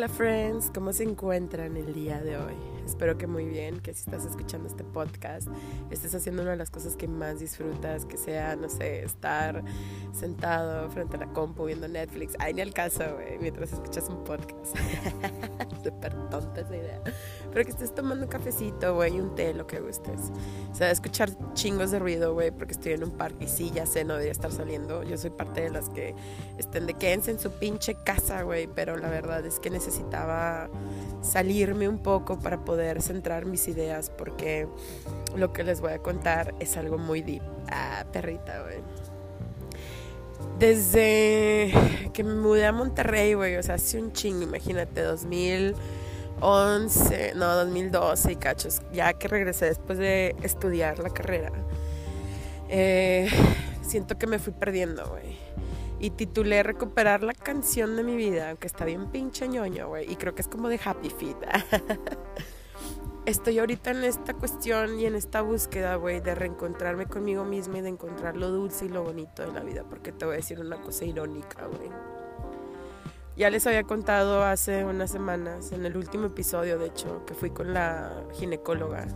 Hola friends, ¿cómo se encuentran el día de hoy? Espero que muy bien, que si estás escuchando este podcast, estés haciendo una de las cosas que más disfrutas, que sea, no sé, estar sentado frente a la compu viendo Netflix. Ay, ni al caso, güey, mientras escuchas un podcast. Súper tonta esa idea. Pero que estés tomando un cafecito, güey, un té, lo que gustes. O sea, escuchar chingos de ruido, güey, porque estoy en un parque y sí, ya sé, no debería estar saliendo. Yo soy parte de las que estén de quédense en su pinche casa, güey, pero la verdad es que necesitaba salirme un poco para poder centrar mis ideas porque lo que les voy a contar es algo muy deep. Ah, perrita, güey. Desde que me mudé a Monterrey, güey, o sea, hace un chingo, imagínate, 2011, no, 2012 y cachos, ya que regresé después de estudiar la carrera, eh, siento que me fui perdiendo, güey y titulé Recuperar la canción de mi vida, aunque está bien pinche ñoño, güey. Y creo que es como de Happy Feet. Estoy ahorita en esta cuestión y en esta búsqueda, güey, de reencontrarme conmigo misma y de encontrar lo dulce y lo bonito de la vida. Porque te voy a decir una cosa irónica, güey. Ya les había contado hace unas semanas, en el último episodio, de hecho, que fui con la ginecóloga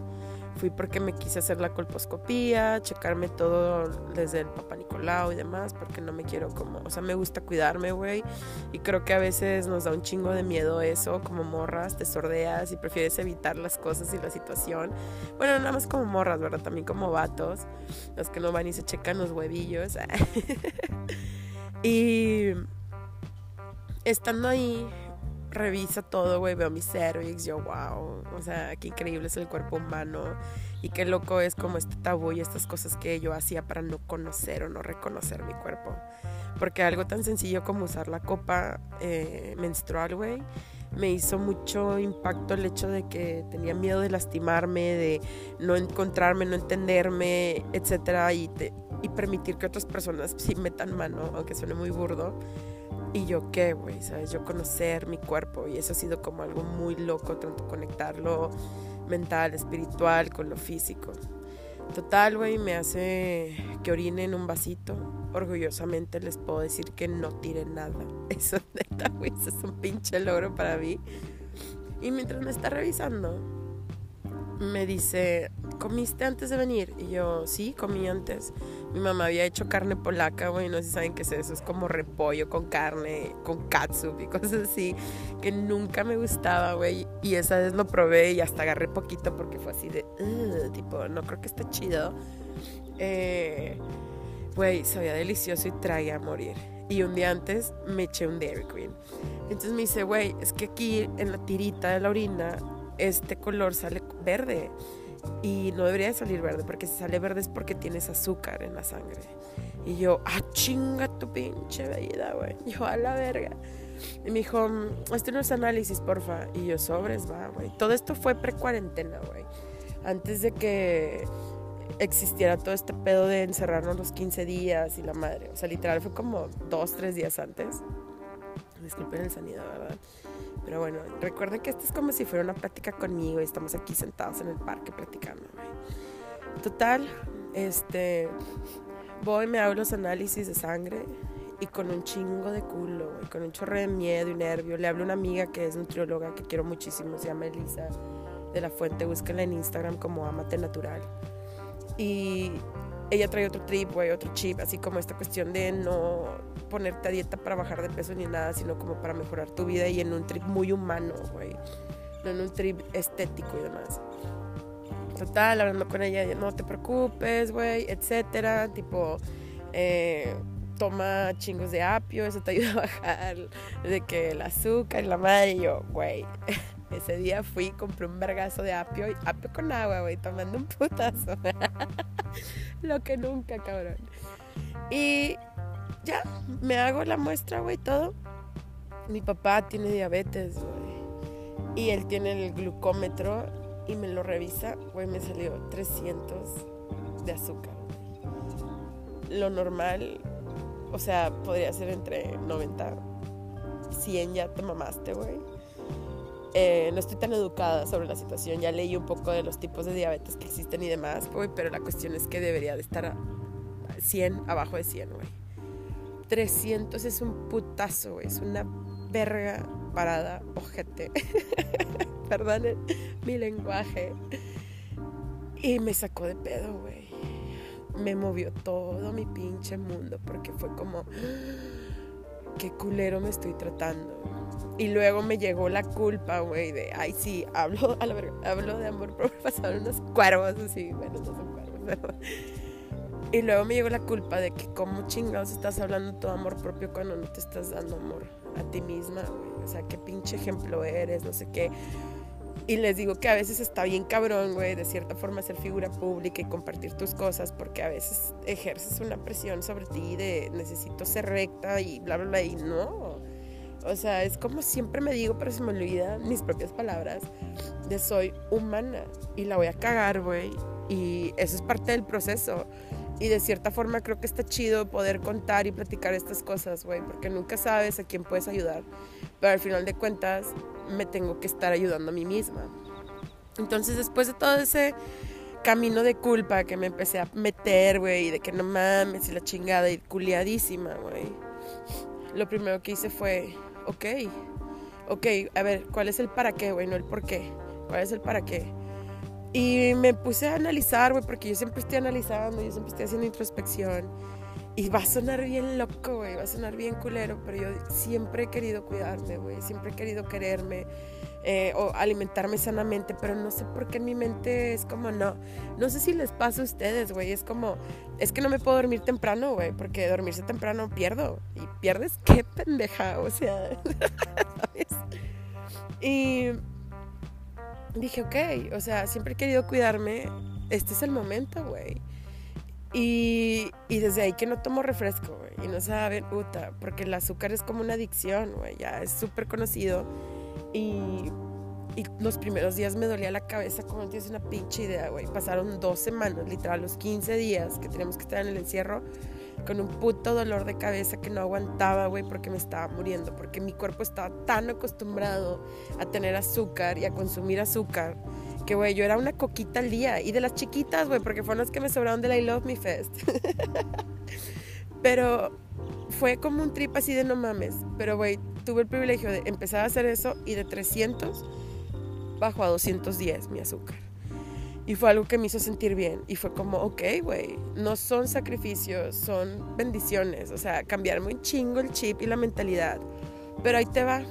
Fui porque me quise hacer la colposcopía, checarme todo desde el papá Nicolau y demás, porque no me quiero como, o sea, me gusta cuidarme, güey. Y creo que a veces nos da un chingo de miedo eso, como morras, te sordeas y prefieres evitar las cosas y la situación. Bueno, nada más como morras, ¿verdad? También como vatos, los que no van y se checan los huevillos. y estando ahí, revisa todo, güey, veo mi cervix, yo, wow, o sea, qué increíble es el cuerpo humano y qué loco es como este tabú y estas cosas que yo hacía para no conocer o no reconocer mi cuerpo. Porque algo tan sencillo como usar la copa eh, menstrual, güey, me hizo mucho impacto el hecho de que tenía miedo de lastimarme, de no encontrarme, no entenderme, etcétera, y, y permitir que otras personas sí metan mano, aunque suene muy burdo y yo qué, güey, ¿sabes? Yo conocer mi cuerpo y eso ha sido como algo muy loco, tanto conectarlo mental, espiritual con lo físico. Total, güey, me hace que orine en un vasito. Orgullosamente les puedo decir que no tire nada. Eso neta, güey, eso es un pinche logro para mí. Y mientras me está revisando, me dice, ¿comiste antes de venir? Y yo, sí, comí antes. Mi mamá había hecho carne polaca, güey, no sé si saben qué es eso, es como repollo con carne, con katsup y cosas así, que nunca me gustaba, güey. Y esa vez lo probé y hasta agarré poquito porque fue así de, tipo, no creo que esté chido. Eh, güey, sabía delicioso y traía a morir. Y un día antes me eché un Dairy Queen. Entonces me dice, güey, es que aquí en la tirita de la orina este color sale verde. Y no debería de salir verde, porque si sale verde es porque tienes azúcar en la sangre. Y yo, ah, chinga tu pinche vida, güey. Yo, a la verga. Y me dijo, este no es análisis, porfa. Y yo, sobres, va, güey. Todo esto fue pre-cuarentena, güey. Antes de que existiera todo este pedo de encerrarnos los 15 días y la madre. O sea, literal fue como dos, tres días antes. Disculpen el sonido, ¿verdad? Pero bueno, recuerden que esto es como si fuera una plática conmigo y estamos aquí sentados en el parque platicando. Total, este, voy, me hago los análisis de sangre y con un chingo de culo, y con un chorro de miedo y nervio. Le hablo a una amiga que es nutrióloga que quiero muchísimo, se llama Elisa de la Fuente, búsquenla en Instagram como Amate Natural. Y ella trae otro trip, güey, otro chip, así como esta cuestión de no ponerte a dieta para bajar de peso ni nada, sino como para mejorar tu vida y en un trip muy humano, güey. No en un trip estético y demás. Total, hablando con ella, no te preocupes, güey, etcétera. Tipo, eh, toma chingos de apio, eso te ayuda a bajar de que el azúcar y la madre. Y yo, güey, ese día fui, compré un vergazo de apio, y apio con agua, güey, tomando un putazo. Lo que nunca, cabrón. Y ya, me hago la muestra, güey, todo. Mi papá tiene diabetes, güey. Y él tiene el glucómetro y me lo revisa, güey, me salió 300 de azúcar. Lo normal, o sea, podría ser entre 90, 100 ya te mamaste, güey. Eh, no estoy tan educada sobre la situación, ya leí un poco de los tipos de diabetes que existen y demás, güey, pero la cuestión es que debería de estar a 100, abajo de 100, güey. 300 es un putazo, es una verga parada, ojete. Perdón mi lenguaje. Y me sacó de pedo, güey. Me movió todo mi pinche mundo porque fue como, qué culero me estoy tratando. Y luego me llegó la culpa, güey, de, ay, sí, hablo, a la verga, hablo de amor propio, pasaron unos cuervos así, bueno, no son cuervos, pero... Y luego me llegó la culpa de que como chingados estás hablando tu amor propio cuando no te estás dando amor a ti misma, güey. O sea, qué pinche ejemplo eres, no sé qué. Y les digo que a veces está bien cabrón, güey, de cierta forma ser figura pública y compartir tus cosas, porque a veces ejerces una presión sobre ti de necesito ser recta y bla, bla, bla, y no. O sea, es como siempre me digo, pero se me olvidan mis propias palabras, de soy humana y la voy a cagar, güey. Y eso es parte del proceso. Y de cierta forma creo que está chido poder contar y platicar estas cosas, güey, porque nunca sabes a quién puedes ayudar. Pero al final de cuentas me tengo que estar ayudando a mí misma. Entonces después de todo ese camino de culpa que me empecé a meter, güey, de que no mames y la chingada y culiadísima, güey. Lo primero que hice fue, ok, ok, a ver, ¿cuál es el para qué, güey? No el por qué. ¿Cuál es el para qué? Y me puse a analizar, güey, porque yo siempre estoy analizando, yo siempre estoy haciendo introspección. Y va a sonar bien loco, güey, va a sonar bien culero, pero yo siempre he querido cuidarme, güey, siempre he querido quererme eh, o alimentarme sanamente, pero no sé por qué en mi mente es como, no, no sé si les pasa a ustedes, güey, es como, es que no me puedo dormir temprano, güey, porque dormirse temprano pierdo. ¿Y pierdes qué pendeja? O sea, ¿sabes? Y dije, ok, o sea, siempre he querido cuidarme, este es el momento, güey. Y, y, desde ahí que no tomo refresco, güey, y no saben, puta, porque el azúcar es como una adicción, güey, ya es súper conocido. Y, y, los primeros días me dolía la cabeza como no tienes una pinche idea, güey. Pasaron dos semanas, literal, los 15 días que teníamos que estar en el encierro con un puto dolor de cabeza que no aguantaba, güey, porque me estaba muriendo, porque mi cuerpo estaba tan acostumbrado a tener azúcar y a consumir azúcar, que, güey, yo era una coquita al día, y de las chiquitas, güey, porque fueron las que me sobraron de la I Love Me Fest. pero fue como un trip así de no mames, pero, güey, tuve el privilegio de empezar a hacer eso y de 300 bajo a 210 mi azúcar. Y fue algo que me hizo sentir bien. Y fue como, ok, güey, no son sacrificios, son bendiciones. O sea, cambiarme un chingo el chip y la mentalidad. Pero ahí te va.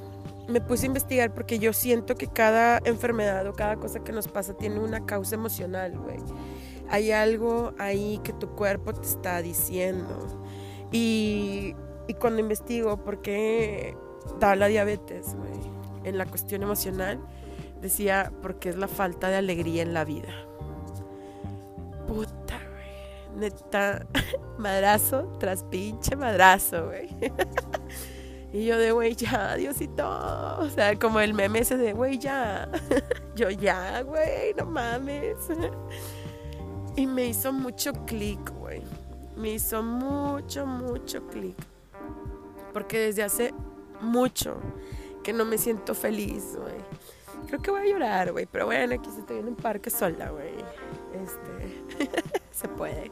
Me puse a investigar porque yo siento que cada enfermedad o cada cosa que nos pasa tiene una causa emocional, güey. Hay algo ahí que tu cuerpo te está diciendo. Y, y cuando investigo por qué da la diabetes, güey, en la cuestión emocional, Decía, porque es la falta de alegría en la vida. Puta, güey. Neta, madrazo tras pinche madrazo, güey. y yo de, güey, ya, Diosito. O sea, como el meme ese de, güey, ya. yo ya, güey, no mames. y me hizo mucho clic, güey. Me hizo mucho, mucho clic. Porque desde hace mucho que no me siento feliz, güey Creo que voy a llorar, güey. Pero bueno, aquí estoy en un parque sola, güey. Este. se puede.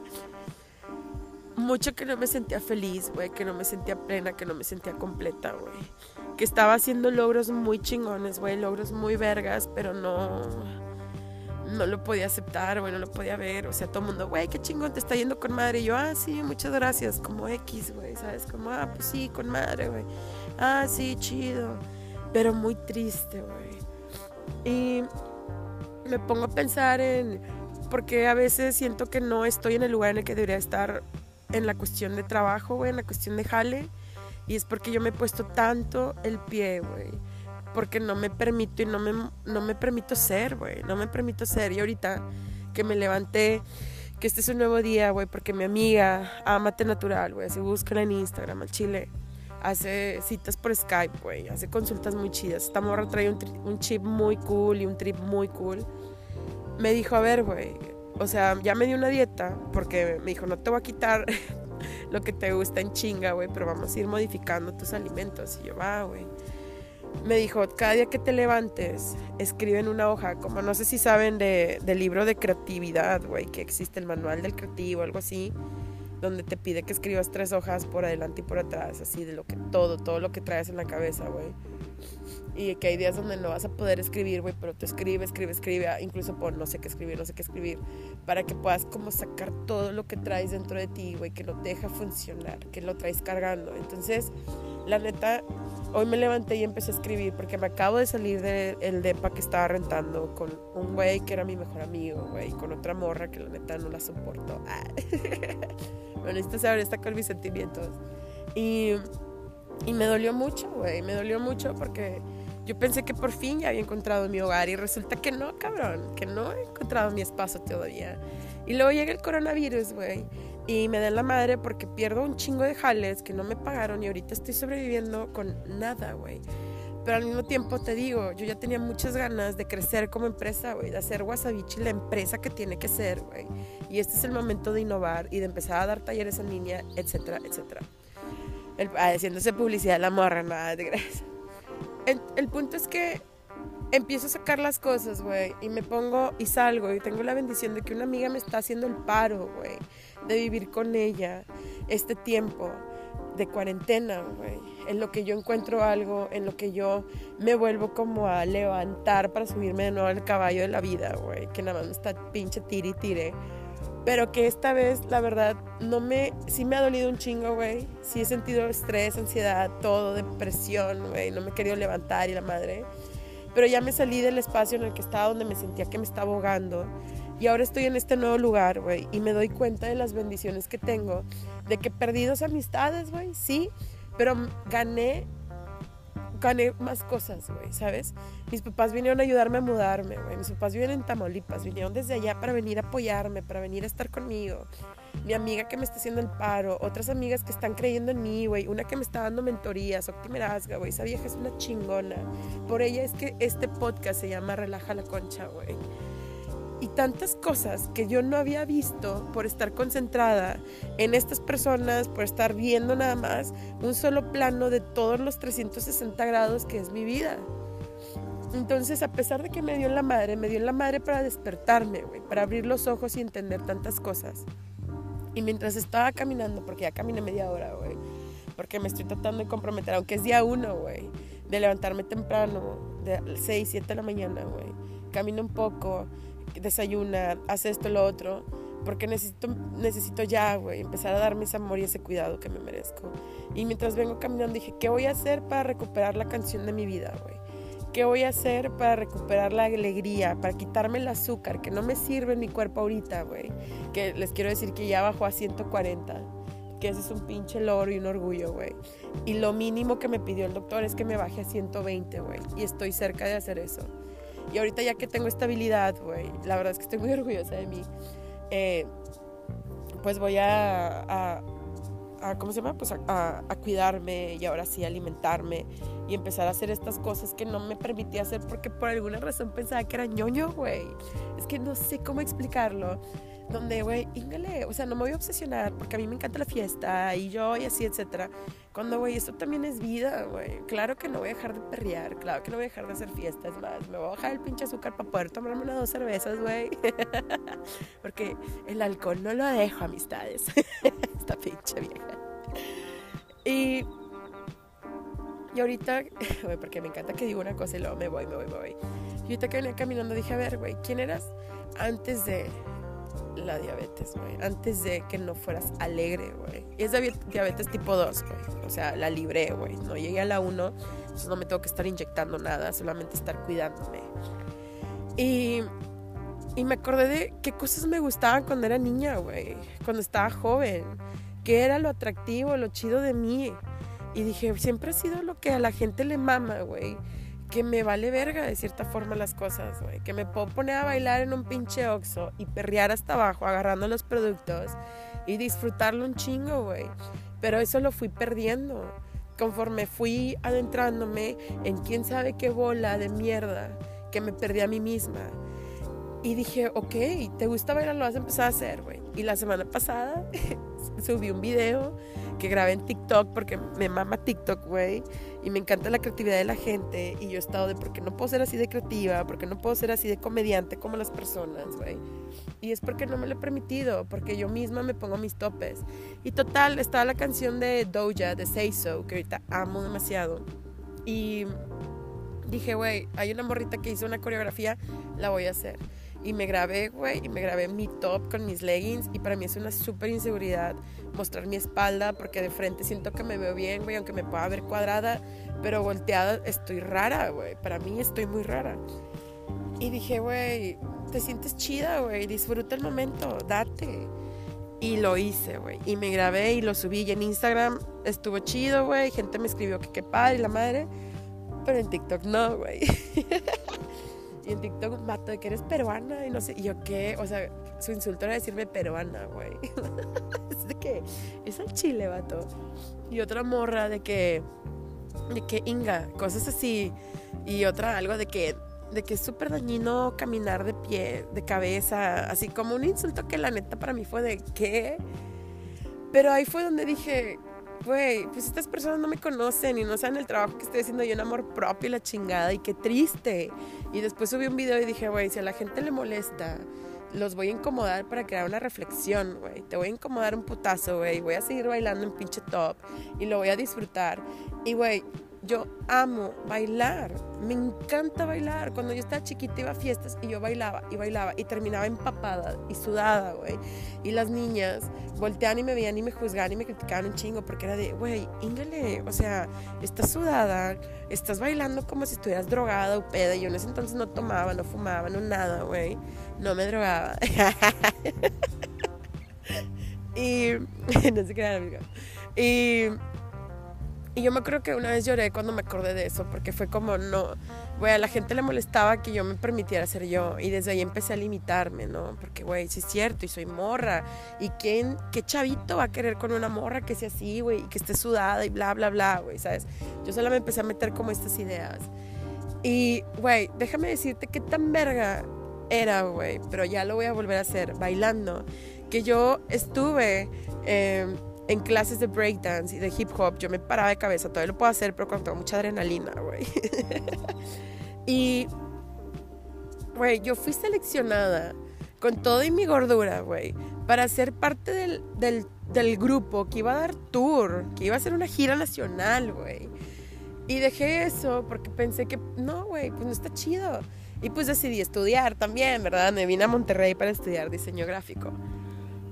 Mucho que no me sentía feliz, güey. Que no me sentía plena, que no me sentía completa, güey. Que estaba haciendo logros muy chingones, güey. Logros muy vergas, pero no. No lo podía aceptar, güey. No lo podía ver. O sea, todo el mundo, güey, qué chingón, te está yendo con madre. Y yo, ah, sí, muchas gracias. Como X, güey, ¿sabes? Como, ah, pues sí, con madre, güey. Ah, sí, chido. Pero muy triste, güey y me pongo a pensar en por qué a veces siento que no estoy en el lugar en el que debería estar en la cuestión de trabajo, güey, en la cuestión de jale. Y es porque yo me he puesto tanto el pie, güey. Porque no me permito y no me, no me permito ser, güey. No me permito ser. Y ahorita que me levanté, que este es un nuevo día, güey, porque mi amiga, Amate Natural, güey, se busca en Instagram, al chile hace citas por Skype, güey, hace consultas muy chidas. Esta morra trae un, chip muy cool y un trip muy cool. Me dijo, a ver, güey, o sea, ya me dio una dieta, porque me dijo, no te voy a quitar lo que te gusta en chinga, güey, pero vamos a ir modificando tus alimentos. Y yo, va, güey. Me dijo, cada día que te levantes, escribe en una hoja, como no sé si saben de, del libro de creatividad, güey, que existe el manual del creativo, algo así donde te pide que escribas tres hojas por adelante y por atrás, así de lo que todo, todo lo que traes en la cabeza, güey. Y que hay días donde no vas a poder escribir, güey, pero te escribe, escribe, escribe, ah, incluso por no sé qué escribir, no sé qué escribir, para que puedas como sacar todo lo que traes dentro de ti, güey, que no te deja funcionar, que lo traes cargando. Entonces, la neta, hoy me levanté y empecé a escribir porque me acabo de salir del depa que estaba rentando con un güey que era mi mejor amigo, güey, con otra morra que la neta no la soporto. Ah. bueno, esto se está con mis sentimientos. Y, y me dolió mucho, güey, me dolió mucho porque yo pensé que por fin ya había encontrado mi hogar y resulta que no, cabrón, que no he encontrado mi espacio todavía. Y luego llega el coronavirus, güey, y me den la madre porque pierdo un chingo de jales que no me pagaron y ahorita estoy sobreviviendo con nada, güey. Pero al mismo tiempo te digo, yo ya tenía muchas ganas de crecer como empresa, güey, de hacer Wasabichi la empresa que tiene que ser, güey. Y este es el momento de innovar y de empezar a dar talleres en línea, etcétera, etcétera. El, ah, haciéndose publicidad la morra, nada de gracias el, punto es que empiezo a sacar las cosas, güey, y me pongo y salgo y tengo la bendición de que una amiga me está haciendo el paro, güey, de vivir con ella este tiempo de cuarentena, güey, en lo que yo encuentro algo, en lo que yo me vuelvo como a levantar para subirme de nuevo al caballo de la vida, güey, que nada más me está pinche tire y tire pero que esta vez, la verdad, no me. Sí me ha dolido un chingo, güey. Sí he sentido estrés, ansiedad, todo, depresión, güey. No me he querido levantar y la madre. Pero ya me salí del espacio en el que estaba, donde me sentía que me estaba ahogando. Y ahora estoy en este nuevo lugar, güey. Y me doy cuenta de las bendiciones que tengo. De que perdí dos amistades, güey, sí. Pero gané gané más cosas, güey, ¿sabes? Mis papás vinieron a ayudarme a mudarme, güey. Mis papás viven en Tamaulipas, vinieron desde allá para venir a apoyarme, para venir a estar conmigo. Mi amiga que me está haciendo el paro, otras amigas que están creyendo en mí, güey. Una que me está dando mentorías, Optimerazga, güey. Esa vieja es una chingona. Por ella es que este podcast se llama Relaja la Concha, güey y tantas cosas que yo no había visto por estar concentrada en estas personas, por estar viendo nada más un solo plano de todos los 360 grados que es mi vida. Entonces, a pesar de que me dio la madre, me dio la madre para despertarme, güey, para abrir los ojos y entender tantas cosas. Y mientras estaba caminando, porque ya caminé media hora, güey, porque me estoy tratando de comprometer, aunque es día uno, güey, de levantarme temprano, de 6, 7 de la mañana, güey, camino un poco, desayuna, hace esto, lo otro, porque necesito, necesito ya, güey, empezar a darme ese amor y ese cuidado que me merezco. Y mientras vengo caminando dije, ¿qué voy a hacer para recuperar la canción de mi vida, güey? ¿Qué voy a hacer para recuperar la alegría, para quitarme el azúcar, que no me sirve en mi cuerpo ahorita, güey? Que les quiero decir que ya bajó a 140, que ese es un pinche logro y un orgullo, güey. Y lo mínimo que me pidió el doctor es que me baje a 120, güey. Y estoy cerca de hacer eso. Y ahorita ya que tengo estabilidad, güey, la verdad es que estoy muy orgullosa de mí. Eh, pues voy a, a, ¿cómo se llama? Pues a, a, cuidarme y ahora sí alimentarme y empezar a hacer estas cosas que no me permitía hacer porque por alguna razón pensaba que era ñoño, güey. Es que no sé cómo explicarlo donde, güey, íngale, o sea, no me voy a obsesionar porque a mí me encanta la fiesta y yo y así, etcétera. Cuando, güey, esto también es vida, güey. Claro que no voy a dejar de perrear, claro que no voy a dejar de hacer fiestas más. Me voy a bajar el pinche azúcar para poder tomarme unas dos cervezas, güey. porque el alcohol no lo dejo, amistades. Esta pinche vieja. Y. Y ahorita, güey, porque me encanta que digo una cosa y luego me voy, me voy, me voy. Y ahorita que venía caminando dije, a ver, güey, ¿quién eras antes de la diabetes, güey. Antes de que no fueras alegre, güey. Y es diabetes tipo 2, güey. O sea, la libré, güey. No llegué a la 1, entonces no me tengo que estar inyectando nada, solamente estar cuidándome. Y, y me acordé de qué cosas me gustaban cuando era niña, güey. Cuando estaba joven. ¿Qué era lo atractivo, lo chido de mí? Y dije, siempre ha sido lo que a la gente le mama, güey que me vale verga de cierta forma las cosas, güey. Que me puedo poner a bailar en un pinche oxo y perrear hasta abajo agarrando los productos y disfrutarlo un chingo, güey. Pero eso lo fui perdiendo conforme fui adentrándome en quién sabe qué bola de mierda que me perdí a mí misma. Y dije, ok, ¿te gusta bailar? Lo vas a empezar a hacer, güey. Y la semana pasada subí un video que grabé en TikTok porque me mama TikTok, güey. Y me encanta la creatividad de la gente. Y yo he estado de porque no puedo ser así de creativa, porque no puedo ser así de comediante como las personas, güey. Y es porque no me lo he permitido, porque yo misma me pongo mis topes. Y total, estaba la canción de Doja, de Say So, que ahorita amo demasiado. Y dije, güey, hay una morrita que hizo una coreografía, la voy a hacer. Y me grabé, güey, y me grabé mi top con mis leggings. Y para mí es una súper inseguridad mostrar mi espalda porque de frente siento que me veo bien, güey, aunque me pueda ver cuadrada. Pero volteada estoy rara, güey. Para mí estoy muy rara. Y dije, güey, te sientes chida, güey. Disfruta el momento, date. Y lo hice, güey. Y me grabé y lo subí. Y en Instagram estuvo chido, güey. Gente me escribió que qué padre, la madre. Pero en TikTok no, güey. y en TikTok un vato de que eres peruana y no sé. Y yo qué, o sea, su insulto era decirme peruana, güey. es de que es al chile, vato. Y otra morra de que, de que Inga, cosas así. Y otra algo de que, de que es súper dañino caminar de pie, de cabeza, así como un insulto que la neta para mí fue de qué. Pero ahí fue donde dije, güey, pues estas personas no me conocen y no saben el trabajo que estoy haciendo yo en amor propio y la chingada y qué triste. Y después subí un video y dije, güey, si a la gente le molesta, los voy a incomodar para crear una reflexión, güey. Te voy a incomodar un putazo, güey. Voy a seguir bailando en pinche top y lo voy a disfrutar. Y, güey, yo amo bailar, me encanta bailar. Cuando yo estaba chiquita iba a fiestas y yo bailaba y bailaba y terminaba empapada y sudada, güey. Y las niñas volteaban y me veían y me juzgaban y me criticaban un chingo porque era de, güey, íngale, o sea, estás sudada, estás bailando como si estuvieras drogada o peda. Yo en ese entonces no tomaba, no fumaba, no nada, güey. No me drogaba. y no sé qué era, amiga. Y y yo me creo que una vez lloré cuando me acordé de eso, porque fue como, no, güey, a la gente le molestaba que yo me permitiera ser yo. Y desde ahí empecé a limitarme, ¿no? Porque, güey, sí es cierto, y soy morra. ¿Y quién, qué chavito va a querer con una morra que sea así, güey, y que esté sudada y bla, bla, bla, güey, ¿sabes? Yo solo me empecé a meter como estas ideas. Y, güey, déjame decirte qué tan verga era, güey, pero ya lo voy a volver a hacer, bailando. Que yo estuve... Eh, en clases de breakdance y de hip hop, yo me paraba de cabeza, todavía lo puedo hacer, pero cuando tengo mucha adrenalina, güey. y, güey, yo fui seleccionada con todo y mi gordura, güey, para ser parte del, del, del, grupo que iba a dar tour, que iba a hacer una gira nacional, güey. Y dejé eso porque pensé que, no, güey, pues no está chido. Y pues decidí estudiar también, ¿verdad? Me vine a Monterrey para estudiar diseño gráfico.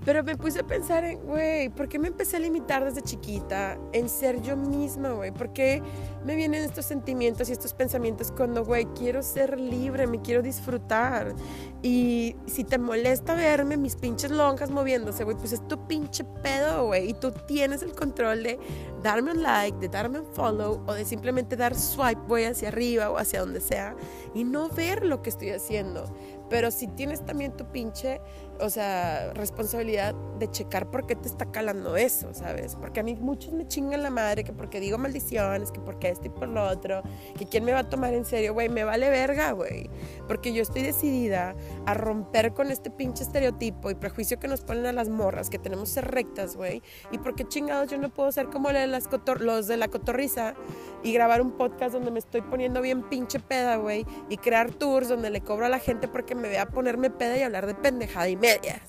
Pero me puse a pensar en, güey, ¿por qué me empecé a limitar desde chiquita en ser yo misma, güey? ¿Por qué me vienen estos sentimientos y estos pensamientos cuando, güey, quiero ser libre, me quiero disfrutar? Y si te molesta verme mis pinches lonjas moviéndose, güey, pues es tu pinche pedo, güey. Y tú tienes el control de darme un like, de darme un follow o de simplemente dar swipe, güey, hacia arriba o hacia donde sea y no ver lo que estoy haciendo. Pero si tienes también tu pinche, o sea, responsabilidad de checar por qué te está calando eso, ¿sabes? Porque a mí muchos me chingan la madre que porque digo maldiciones, que porque esto y por lo otro, que quién me va a tomar en serio, güey, me vale verga, güey. Porque yo estoy decidida a romper con este pinche estereotipo y prejuicio que nos ponen a las morras, que tenemos que ser rectas, güey. Y porque chingados yo no puedo ser como las los de la cotorriza y grabar un podcast donde me estoy poniendo bien pinche peda, güey, y crear tours donde le cobro a la gente porque me vea ponerme peda y hablar de pendejada y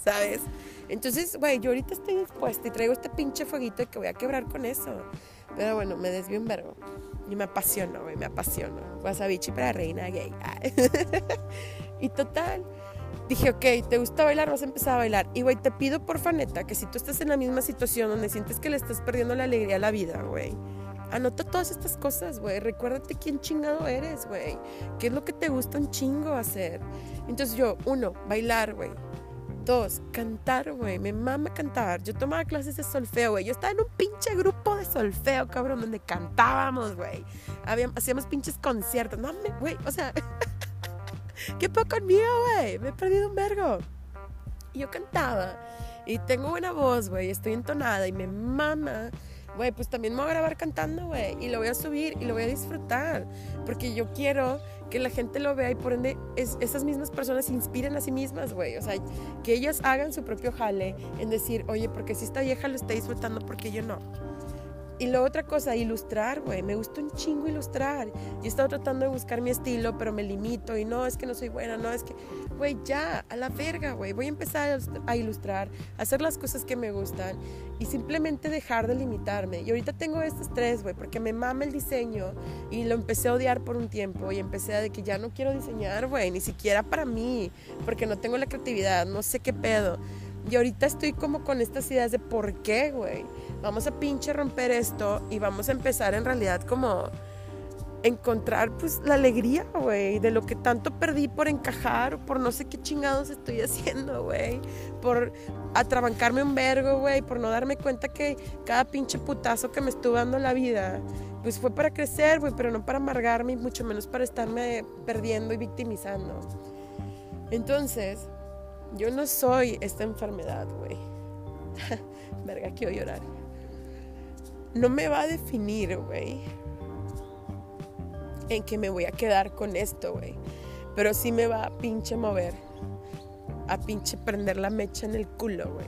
¿sabes? Entonces, güey, yo ahorita estoy dispuesta y traigo este pinche fueguito que voy a quebrar con eso. Pero bueno, me desvío un verbo. Y me apasiona, güey, me apasiona. Wasabichi para reina gay. y total, dije, ok, ¿te gusta bailar? Vas a empezar a bailar. Y, güey, te pido por faneta que si tú estás en la misma situación donde sientes que le estás perdiendo la alegría a la vida, güey Anota todas estas cosas, güey. Recuérdate quién chingado eres, güey. ¿Qué es lo que te gusta un chingo hacer? Entonces yo, uno, bailar, güey. Dos, cantar, güey. Me mama cantar. Yo tomaba clases de solfeo, güey. Yo estaba en un pinche grupo de solfeo, cabrón, donde cantábamos, güey. Hacíamos pinches conciertos. No, güey, o sea, ¿qué poco conmigo, güey? Me he perdido un vergo. Yo cantaba. Y tengo buena voz, güey. Estoy entonada y me mama güey, pues también me voy a grabar cantando, güey, y lo voy a subir y lo voy a disfrutar, porque yo quiero que la gente lo vea y por ende esas mismas personas se inspiren a sí mismas, güey, o sea, que ellas hagan su propio jale en decir, oye, porque si esta vieja lo está disfrutando, porque yo no? Y luego otra cosa, ilustrar, güey. Me gusta un chingo ilustrar. Yo he estado tratando de buscar mi estilo, pero me limito y no, es que no soy buena, no, es que, güey, ya, a la verga, güey. Voy a empezar a ilustrar, a hacer las cosas que me gustan y simplemente dejar de limitarme. Y ahorita tengo este estrés, güey, porque me mama el diseño y lo empecé a odiar por un tiempo y empecé a de que ya no quiero diseñar, güey, ni siquiera para mí, porque no tengo la creatividad, no sé qué pedo. Y ahorita estoy como con estas ideas de por qué, güey. Vamos a pinche romper esto y vamos a empezar en realidad como encontrar pues la alegría, güey, de lo que tanto perdí por encajar, por no sé qué chingados estoy haciendo, güey, por atrabancarme un vergo, güey, por no darme cuenta que cada pinche putazo que me estuvo dando la vida, pues fue para crecer, güey, pero no para amargarme y mucho menos para estarme perdiendo y victimizando. Entonces, yo no soy esta enfermedad, güey. Verga, quiero llorar. No me va a definir, güey. En que me voy a quedar con esto, güey. Pero sí me va a pinche mover. A pinche prender la mecha en el culo, güey.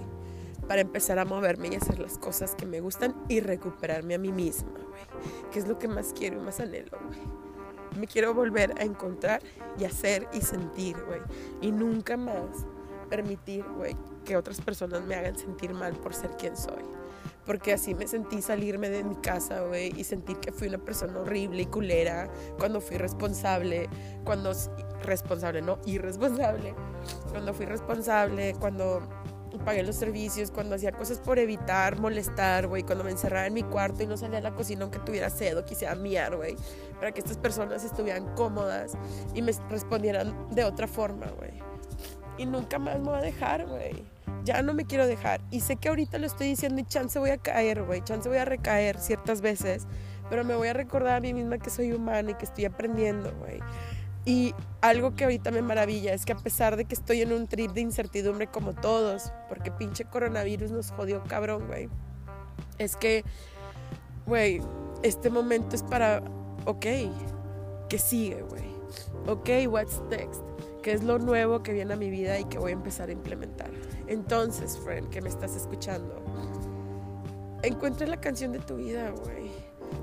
Para empezar a moverme y hacer las cosas que me gustan y recuperarme a mí misma, güey. Que es lo que más quiero y más anhelo, güey. Me quiero volver a encontrar y hacer y sentir, güey. Y nunca más permitir, güey, que otras personas me hagan sentir mal por ser quien soy. Porque así me sentí salirme de mi casa, güey, y sentir que fui una persona horrible y culera cuando fui responsable, cuando responsable, no, irresponsable, cuando fui responsable, cuando pagué los servicios, cuando hacía cosas por evitar molestar, güey, cuando me encerraba en mi cuarto y no salía a la cocina aunque tuviera sed o quisiera miar, güey, para que estas personas estuvieran cómodas y me respondieran de otra forma, güey y nunca más me voy a dejar, güey. Ya no me quiero dejar. Y sé que ahorita lo estoy diciendo y chance voy a caer, güey. Chance voy a recaer ciertas veces. Pero me voy a recordar a mí misma que soy humana y que estoy aprendiendo, güey. Y algo que ahorita me maravilla es que a pesar de que estoy en un trip de incertidumbre como todos, porque pinche coronavirus nos jodió cabrón, güey. Es que, güey, este momento es para, ok, que sigue, güey. Ok, what's next? qué es lo nuevo que viene a mi vida y que voy a empezar a implementar. Entonces, friend, que me estás escuchando, encuentra la canción de tu vida, güey.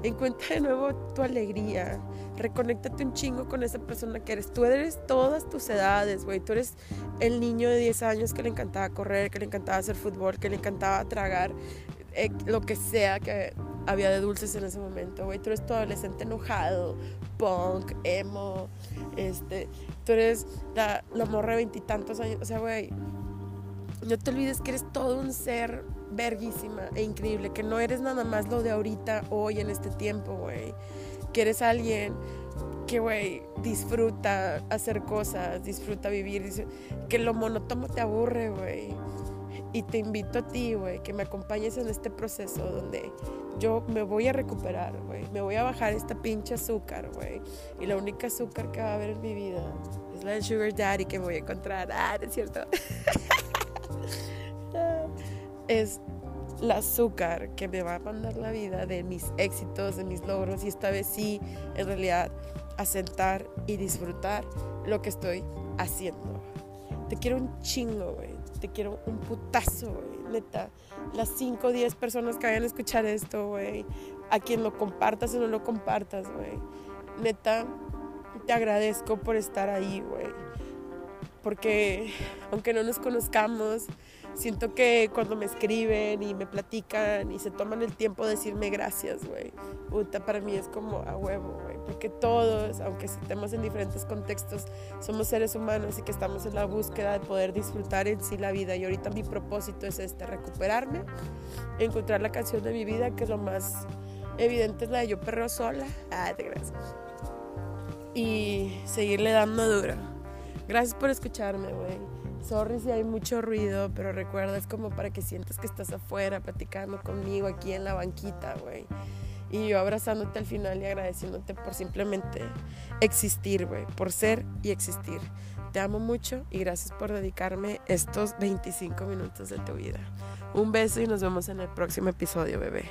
Encuentra de nuevo tu alegría. Reconéctate un chingo con esa persona que eres. Tú eres todas tus edades, güey. Tú eres el niño de 10 años que le encantaba correr, que le encantaba hacer fútbol, que le encantaba tragar eh, lo que sea que había de dulces en ese momento, güey. Tú eres tu adolescente enojado, punk, emo, este, tú eres la, la morra de veintitantos años, o sea, güey, no te olvides que eres todo un ser verguísima e increíble, que no eres nada más lo de ahorita, hoy, en este tiempo, güey, que eres alguien que, güey, disfruta hacer cosas, disfruta vivir, que lo monótono te aburre, güey. Y te invito a ti, güey, que me acompañes en este proceso donde yo me voy a recuperar, güey. Me voy a bajar esta pinche azúcar, güey. Y la única azúcar que va a haber en mi vida es la del Sugar Daddy que me voy a encontrar. Ah, es cierto. es la azúcar que me va a mandar la vida de mis éxitos, de mis logros. Y esta vez sí, en realidad, asentar y disfrutar lo que estoy haciendo. Te quiero un chingo, güey. Te quiero un putazo, güey neta, las 5 o 10 personas que vayan a escuchar esto, güey, a quien lo compartas o no lo compartas, güey, neta, te agradezco por estar ahí, güey, porque aunque no nos conozcamos, siento que cuando me escriben y me platican y se toman el tiempo de decirme gracias, güey, puta, para mí es como a huevo, güey, porque todos, aunque estemos en diferentes contextos, somos seres humanos y que estamos en la búsqueda de poder disfrutar en sí la vida. Y ahorita mi propósito es este, recuperarme, encontrar la canción de mi vida, que lo más evidente es la de Yo Perro Sola. Ah, te gracias. Y seguirle dando duro. Gracias por escucharme, güey. Sorry si hay mucho ruido, pero recuerda, es como para que sientas que estás afuera platicando conmigo aquí en la banquita, güey. Y yo abrazándote al final y agradeciéndote por simplemente existir, güey. Por ser y existir. Te amo mucho y gracias por dedicarme estos 25 minutos de tu vida. Un beso y nos vemos en el próximo episodio, bebé.